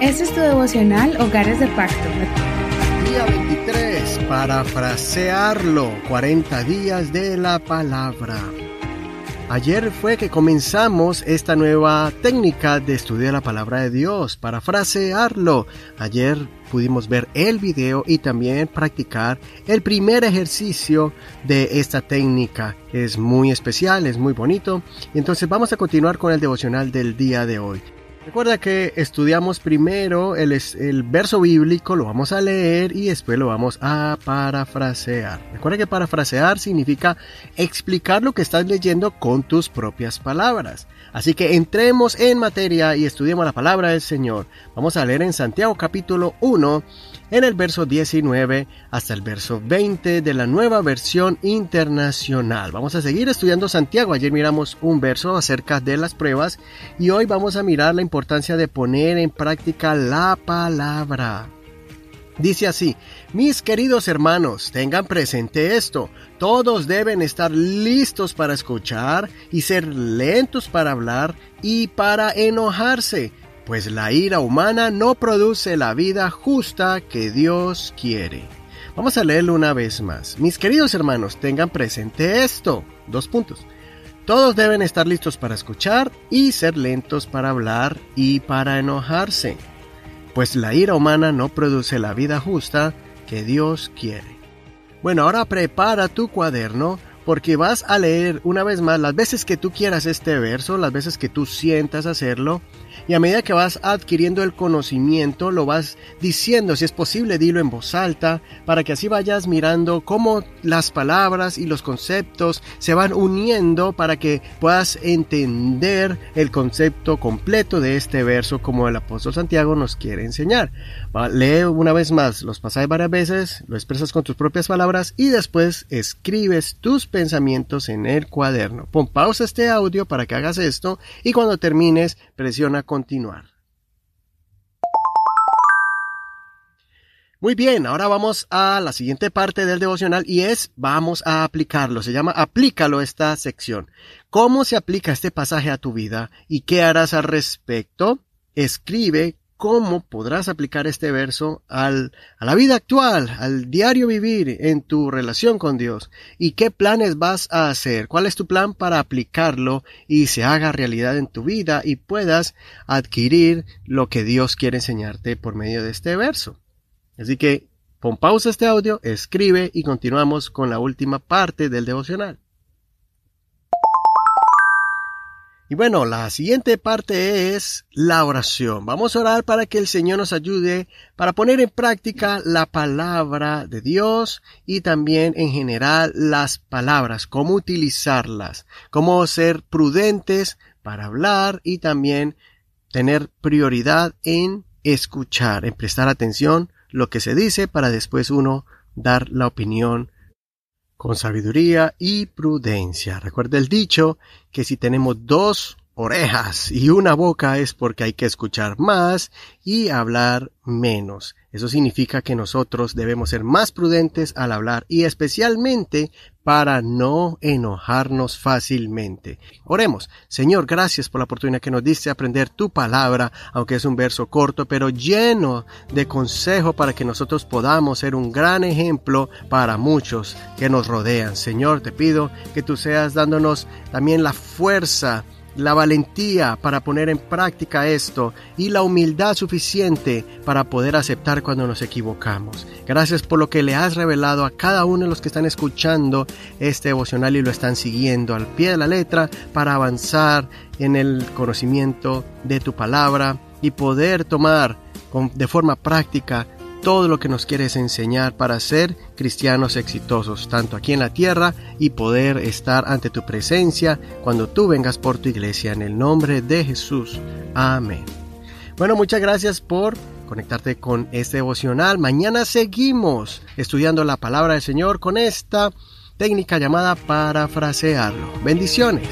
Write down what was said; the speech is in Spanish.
Este es tu devocional Hogares de Pacto. Día 23, parafrasearlo, 40 días de la palabra. Ayer fue que comenzamos esta nueva técnica de estudiar la palabra de Dios, parafrasearlo. Ayer pudimos ver el video y también practicar el primer ejercicio de esta técnica. Es muy especial, es muy bonito. Entonces vamos a continuar con el devocional del día de hoy. Recuerda que estudiamos primero el, el, verso bíblico, lo vamos a leer y después lo vamos a parafrasear. Recuerda que parafrasear significa explicar lo que estás leyendo con tus propias palabras. Así que entremos en materia y estudiemos la palabra del Señor. Vamos a leer en Santiago capítulo 1 en el verso 19 hasta el verso 20 de la nueva versión internacional. Vamos a seguir estudiando Santiago. Ayer miramos un verso acerca de las pruebas y hoy vamos a mirar la importancia de poner en práctica la palabra. Dice así, mis queridos hermanos, tengan presente esto, todos deben estar listos para escuchar y ser lentos para hablar y para enojarse pues la ira humana no produce la vida justa que Dios quiere. Vamos a leerlo una vez más. Mis queridos hermanos, tengan presente esto. Dos puntos. Todos deben estar listos para escuchar y ser lentos para hablar y para enojarse, pues la ira humana no produce la vida justa que Dios quiere. Bueno, ahora prepara tu cuaderno porque vas a leer una vez más las veces que tú quieras este verso, las veces que tú sientas hacerlo, y a medida que vas adquiriendo el conocimiento, lo vas diciendo, si es posible, dilo en voz alta, para que así vayas mirando cómo las palabras y los conceptos se van uniendo para que puedas entender el concepto completo de este verso como el apóstol Santiago nos quiere enseñar. Lee una vez más los pasajes varias veces, lo expresas con tus propias palabras y después escribes tus pensamientos en el cuaderno. Pon pausa este audio para que hagas esto y cuando termines presiona continuar. Muy bien, ahora vamos a la siguiente parte del devocional y es vamos a aplicarlo. Se llama aplícalo esta sección. ¿Cómo se aplica este pasaje a tu vida y qué harás al respecto? Escribe cómo podrás aplicar este verso al, a la vida actual, al diario vivir en tu relación con Dios y qué planes vas a hacer, cuál es tu plan para aplicarlo y se haga realidad en tu vida y puedas adquirir lo que Dios quiere enseñarte por medio de este verso. Así que pon pausa este audio, escribe y continuamos con la última parte del devocional. Y bueno, la siguiente parte es la oración. Vamos a orar para que el Señor nos ayude para poner en práctica la palabra de Dios y también en general las palabras, cómo utilizarlas, cómo ser prudentes para hablar y también tener prioridad en escuchar, en prestar atención lo que se dice para después uno dar la opinión con sabiduría y prudencia. Recuerda el dicho que si tenemos dos orejas y una boca es porque hay que escuchar más y hablar menos. Eso significa que nosotros debemos ser más prudentes al hablar y especialmente para no enojarnos fácilmente. Oremos, Señor, gracias por la oportunidad que nos diste aprender tu palabra, aunque es un verso corto, pero lleno de consejo para que nosotros podamos ser un gran ejemplo para muchos que nos rodean. Señor, te pido que tú seas dándonos también la fuerza la valentía para poner en práctica esto y la humildad suficiente para poder aceptar cuando nos equivocamos. Gracias por lo que le has revelado a cada uno de los que están escuchando este devocional y lo están siguiendo al pie de la letra para avanzar en el conocimiento de tu palabra y poder tomar de forma práctica todo lo que nos quieres enseñar para ser cristianos exitosos, tanto aquí en la tierra y poder estar ante tu presencia cuando tú vengas por tu iglesia en el nombre de Jesús. Amén. Bueno, muchas gracias por conectarte con este devocional. Mañana seguimos estudiando la palabra del Señor con esta técnica llamada parafrasearlo. Bendiciones.